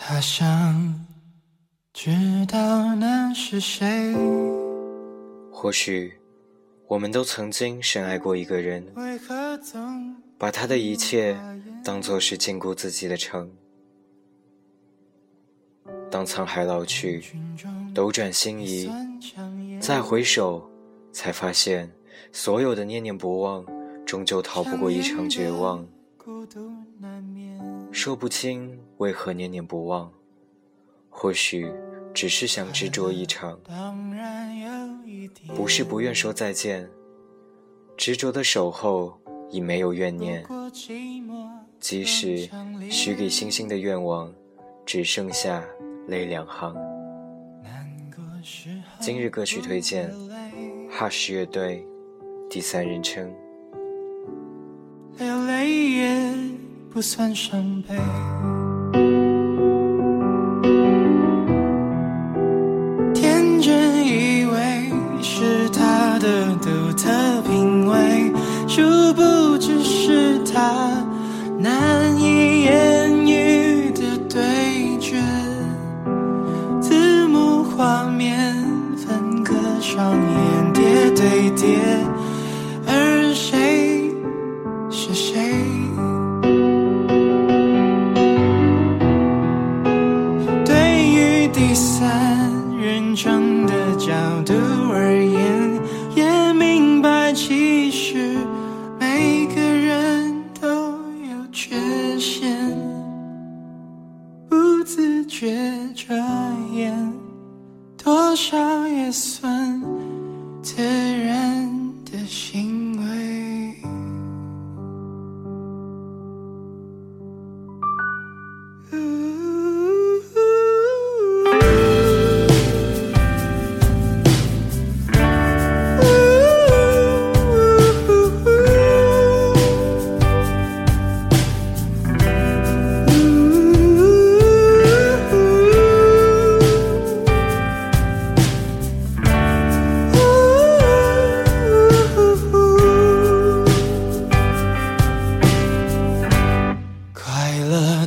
他想知道那是谁。或许我们都曾经深爱过一个人，把他的一切当作是禁锢自己的城。当沧海老去，斗转星移，再回首，才发现所有的念念不忘，终究逃不过一场绝望。说不清为何念念不忘，或许只是想执着一场。不是不愿说再见，执着的守候已没有怨念。即使许给星星的愿望，只剩下泪两行。今日歌曲推荐，Hush 乐队，第三人称。不算伤悲。是每个人都有缺陷，不自觉遮掩，多少也算